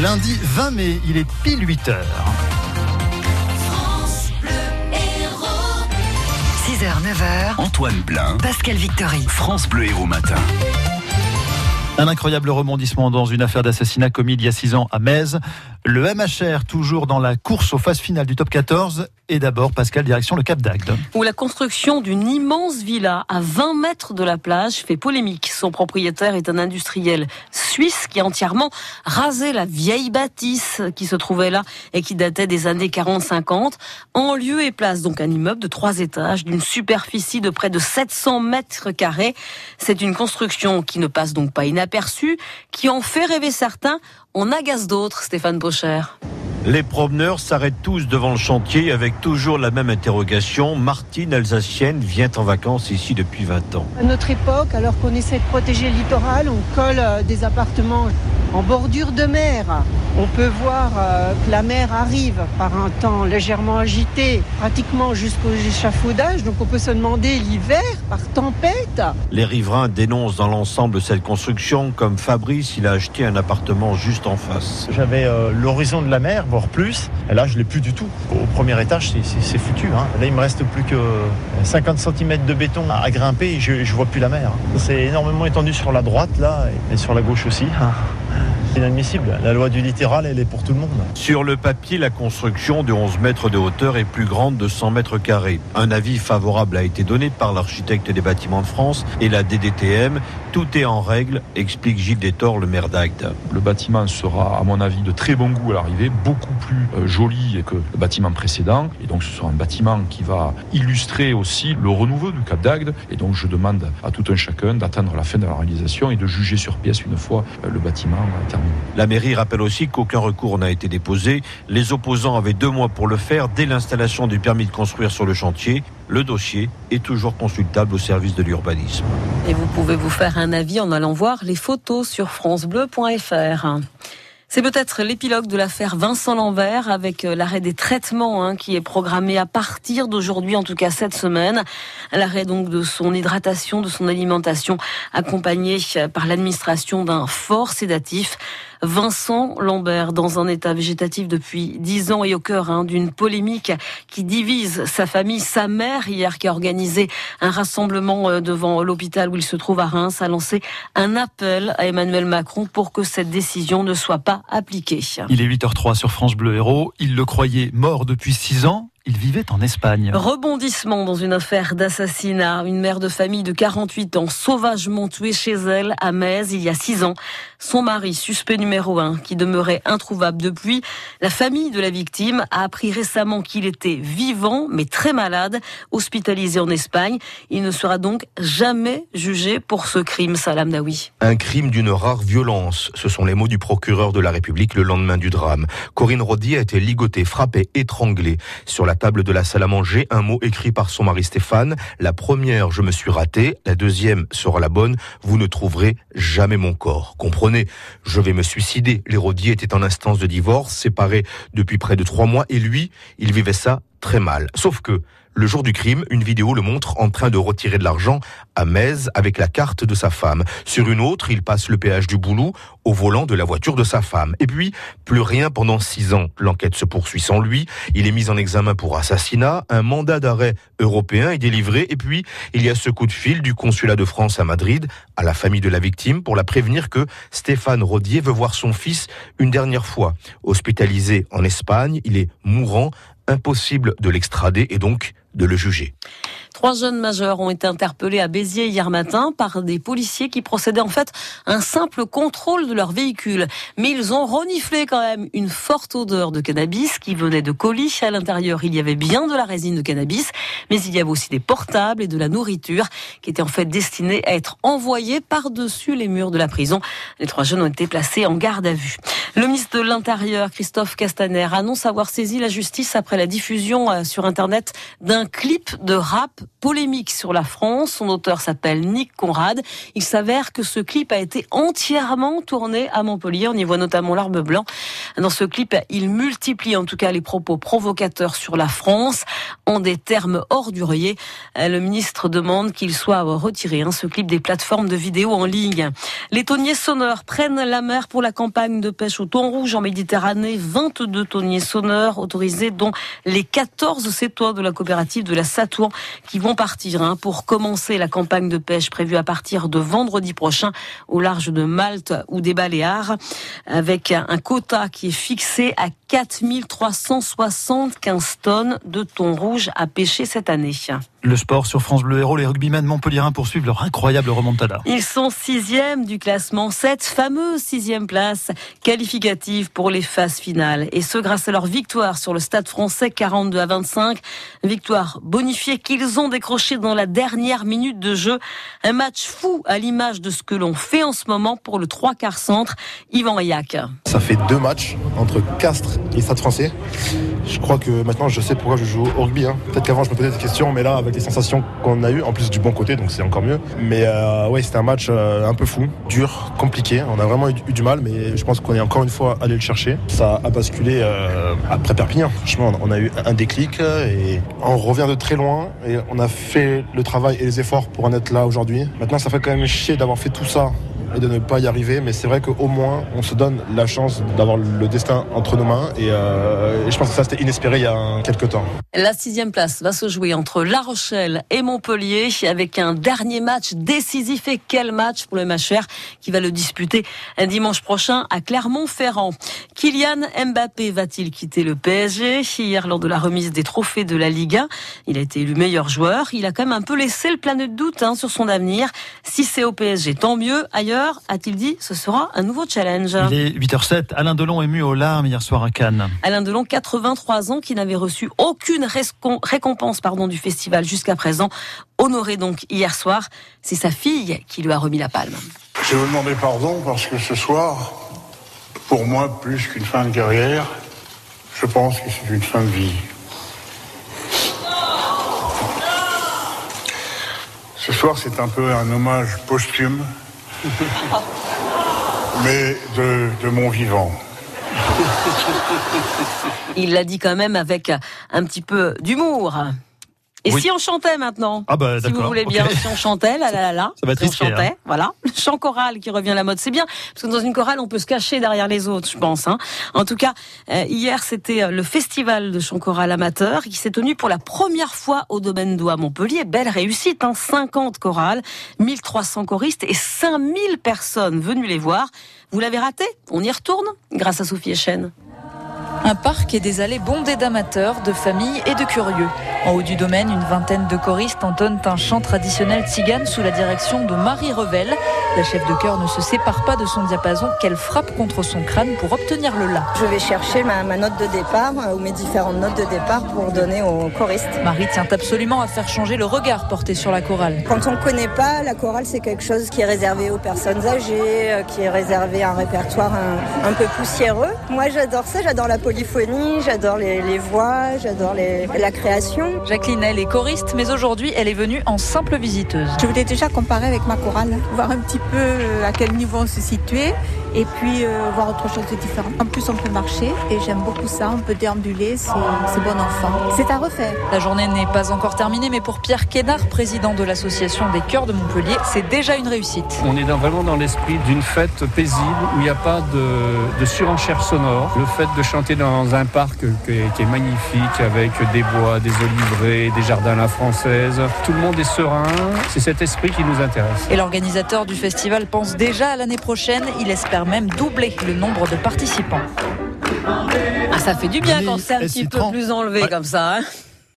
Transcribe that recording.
Lundi 20 mai, il est pile 8 heures. 6h, 9h. Antoine Blin, Pascal Victory. France Bleu Héros Matin. Un incroyable rebondissement dans une affaire d'assassinat commis il y a 6 ans à Metz. Le MHR, toujours dans la course aux phases finales du top 14. Et d'abord, Pascal, direction le Cap d'Agde. Où la construction d'une immense villa à 20 mètres de la plage fait polémique. Son propriétaire est un industriel suisse qui a entièrement rasé la vieille bâtisse qui se trouvait là et qui datait des années 40-50. En lieu et place donc un immeuble de trois étages d'une superficie de près de 700 mètres carrés. C'est une construction qui ne passe donc pas inaperçue, qui en fait rêver certains on agace d'autres, Stéphane Pocher. Les promeneurs s'arrêtent tous devant le chantier avec toujours la même interrogation. Martine, alsacienne, vient en vacances ici depuis 20 ans. À notre époque, alors qu'on essaie de protéger le littoral, on colle euh, des appartements en bordure de mer. On peut voir euh, que la mer arrive par un temps légèrement agité, pratiquement jusqu'au échafaudage. Donc on peut se demander l'hiver par tempête. Les riverains dénoncent dans l'ensemble cette construction comme Fabrice, il a acheté un appartement juste en face. J'avais euh, l'horizon de la mer, plus. Et là, je l'ai plus du tout. Au premier étage, c'est foutu. Hein. Là, il me reste plus que 50 cm de béton à, grimper et je, ne vois plus la mer. C'est énormément étendu sur la droite là et sur la gauche aussi. Hein. Inadmissible. La loi du littéral, elle est pour tout le monde. Sur le papier, la construction de 11 mètres de hauteur est plus grande de 100 mètres carrés. Un avis favorable a été donné par l'architecte des bâtiments de France et la DDTM. Tout est en règle, explique Gilles Détor, le maire d'Agde. Le bâtiment sera, à mon avis, de très bon goût à l'arrivée, beaucoup plus euh, joli que le bâtiment précédent. Et donc, ce sera un bâtiment qui va illustrer aussi le renouveau du Cap d'Agde. Et donc, je demande à tout un chacun d'attendre la fin de la réalisation et de juger sur pièce une fois euh, le bâtiment terminé. La mairie rappelle aussi qu'aucun recours n'a été déposé. Les opposants avaient deux mois pour le faire dès l'installation du permis de construire sur le chantier. Le dossier est toujours consultable au service de l'urbanisme. Et vous pouvez vous faire un avis en allant voir les photos sur francebleu.fr. C'est peut-être l'épilogue de l'affaire Vincent Lambert avec euh, l'arrêt des traitements hein, qui est programmé à partir d'aujourd'hui, en tout cas cette semaine. L'arrêt donc de son hydratation, de son alimentation, accompagné euh, par l'administration d'un fort sédatif. Vincent Lambert dans un état végétatif depuis dix ans et au cœur hein, d'une polémique qui divise sa famille. Sa mère, hier, qui a organisé un rassemblement euh, devant l'hôpital où il se trouve à Reims, a lancé un appel à Emmanuel Macron pour que cette décision ne soit pas appliquée. Il est 8h03 sur France Bleu Héros. Il le croyait mort depuis six ans. Il vivait en Espagne. Rebondissement dans une affaire d'assassinat. Une mère de famille de 48 ans sauvagement tuée chez elle à Metz il y a 6 ans. Son mari, suspect numéro 1, qui demeurait introuvable depuis. La famille de la victime a appris récemment qu'il était vivant mais très malade, hospitalisé en Espagne. Il ne sera donc jamais jugé pour ce crime, Salam Daoui. Un crime d'une rare violence. Ce sont les mots du procureur de la République le lendemain du drame. Corinne Rodi a été ligotée, frappée, étranglée. Sur la la table de la salle à manger un mot écrit par son mari Stéphane. La première, je me suis raté. La deuxième sera la bonne. Vous ne trouverez jamais mon corps. Comprenez, je vais me suicider. L'érodier était en instance de divorce, séparé depuis près de trois mois, et lui, il vivait ça très mal. Sauf que, le jour du crime, une vidéo le montre en train de retirer de l'argent à Metz avec la carte de sa femme. Sur une autre, il passe le péage du Boulou au volant de la voiture de sa femme. Et puis, plus rien pendant six ans. L'enquête se poursuit sans lui. Il est mis en examen pour assassinat. Un mandat d'arrêt européen est délivré. Et puis, il y a ce coup de fil du consulat de France à Madrid à la famille de la victime pour la prévenir que Stéphane Rodier veut voir son fils une dernière fois. Hospitalisé en Espagne, il est mourant impossible de l'extrader et donc de le juger. Trois jeunes majeurs ont été interpellés à Béziers hier matin par des policiers qui procédaient en fait à un simple contrôle de leur véhicule. Mais ils ont reniflé quand même une forte odeur de cannabis qui venait de colis. À l'intérieur, il y avait bien de la résine de cannabis, mais il y avait aussi des portables et de la nourriture qui étaient en fait destinés à être envoyés par-dessus les murs de la prison. Les trois jeunes ont été placés en garde à vue. Le ministre de l'Intérieur, Christophe Castaner, annonce avoir saisi la justice après la diffusion euh, sur Internet d'un clip de rap polémique sur la France. Son auteur s'appelle Nick Conrad. Il s'avère que ce clip a été entièrement tourné à Montpellier. On y voit notamment l'arbre blanc. Dans ce clip, il multiplie en tout cas les propos provocateurs sur la France en des termes orduriers. Le ministre demande qu'il soit retiré, hein, ce clip des plateformes de vidéos en ligne. Les tonniers sonneurs prennent la mer pour la campagne de pêche au thon rouge en Méditerranée. 22 tonniers sonneurs autorisés, dont les 14 sétois de la coopérative de la Satour qui vont partir hein, pour commencer la campagne de pêche prévue à partir de vendredi prochain au large de Malte ou des Baléares avec un quota qui est fixé à 4375 tonnes de thon rouge à pêcher cette année. Le sport sur France Bleu Héros, les rugbymen montpelliérains poursuivent leur incroyable remontada. Ils sont sixième du classement, cette fameuse sixième place qualificative pour les phases finales. Et ce grâce à leur victoire sur le stade français 42 à 25. Victoire bonifiée qu'ils ont décrochée dans la dernière minute de jeu. Un match fou à l'image de ce que l'on fait en ce moment pour le trois quarts centre. Yvan Yac. Ça fait deux matchs entre Castres et Stade français. Je crois que maintenant je sais pourquoi je joue au rugby. Hein. Peut-être qu'avant je me posais des questions, mais là avec les sensations qu'on a eues, en plus du bon côté, donc c'est encore mieux. Mais euh, ouais, c'était un match euh, un peu fou, dur, compliqué. On a vraiment eu, du mal, mais je pense qu'on est encore une fois allé le chercher. Ça a basculé euh, après Perpignan. Franchement, on a eu un déclic et on revient de très loin et on a fait le travail et les efforts pour en être là aujourd'hui. Maintenant, ça fait quand même chier d'avoir fait tout ça et de ne pas y arriver. Mais c'est vrai qu'au moins, on se donne la chance d'avoir le destin entre nos mains. Et, euh, je pense que ça, c'était inespéré il y a quelques temps. La sixième place va se jouer entre La Rochelle et Montpellier avec un dernier match décisif. Et quel match pour le MHR qui va le disputer un dimanche prochain à Clermont-Ferrand? Kylian Mbappé va-t-il quitter le PSG Hier, lors de la remise des trophées de la Ligue 1, il a été élu meilleur joueur. Il a quand même un peu laissé le plein de doute hein, sur son avenir. Si c'est au PSG, tant mieux. Ailleurs, a-t-il dit, ce sera un nouveau challenge. Il est 8h07. Alain Delon ému aux larmes hier soir à Cannes. Alain Delon, 83 ans, qui n'avait reçu aucune récompense pardon, du festival jusqu'à présent. Honoré donc hier soir, c'est sa fille qui lui a remis la palme. Je vous demander pardon parce que ce soir, pour moi, plus qu'une fin de carrière, je pense que c'est une fin de vie. Ce soir, c'est un peu un hommage posthume, mais de, mon vivant. Il l'a dit quand même avec un petit peu d'humour. Et Oui. si on chantait maintenant Ah bah Si vous voulez bien, si on chantait, là, là, là, là. Ça va être si on risqué, chantait, hein. voilà. Le chant choral qui revient à la mode, c'est bien. Parce que dans une chorale, on peut se cacher derrière les autres, je pense. Hein. En tout cas, euh, hier, c'était euh, le festival de chant choral amateur qui s'est tenu pour la première fois au domaine à Montpellier. Belle réussite, hein. 50 chorales, 1300 choristes et 5000 personnes venues les voir. Vous l'avez raté? On y retourne grâce à Sophie Echen. Un parc et des allées bondées d'amateurs, de familles et de curieux. En haut du domaine, une vingtaine de choristes entonnent un chant traditionnel tzigane sous la direction de Marie Revel. La chef de chœur ne se sépare pas de son diapason qu'elle frappe contre son crâne pour obtenir le la. Je vais chercher ma, ma note de départ euh, ou mes différentes notes de départ pour donner aux choristes. Marie tient absolument à faire changer le regard porté sur la chorale. Quand on ne connaît pas, la chorale c'est quelque chose qui est réservé aux personnes âgées, euh, qui est réservé à un répertoire un, un peu poussiéreux. Moi j'adore ça, j'adore la polyphonie, j'adore les, les voix, j'adore la création. Jacqueline, elle est choriste, mais aujourd'hui, elle est venue en simple visiteuse. Je voulais déjà comparer avec ma chorale, voir un petit peu euh, à quel niveau on se situait et puis euh, voir autre chose de différent. En plus, on peut marcher et j'aime beaucoup ça. On peut déambuler, c'est c'est bon enfant. C'est à refaire. La journée n'est pas encore terminée, mais pour Pierre Quénard, président de l'association des chœurs de Montpellier, c'est déjà une réussite. On est dans- vraiment dans l'esprit d'une fête paisible où il n'y a pas de, de surenchère sonore. Le fait de chanter dans un parc qui est, qui est magnifique avec des bois, des oliveraies, des jardins à la française. Tout le monde est serein. C'est cet esprit qui nous intéresse. Et l'organisateur du festival pense déjà à l'année prochaine. Il espère même doubler le nombre de participants. Ah, ça fait du bien quand c'est un et petit peu plus enlevé Ouais. comme ça. Hein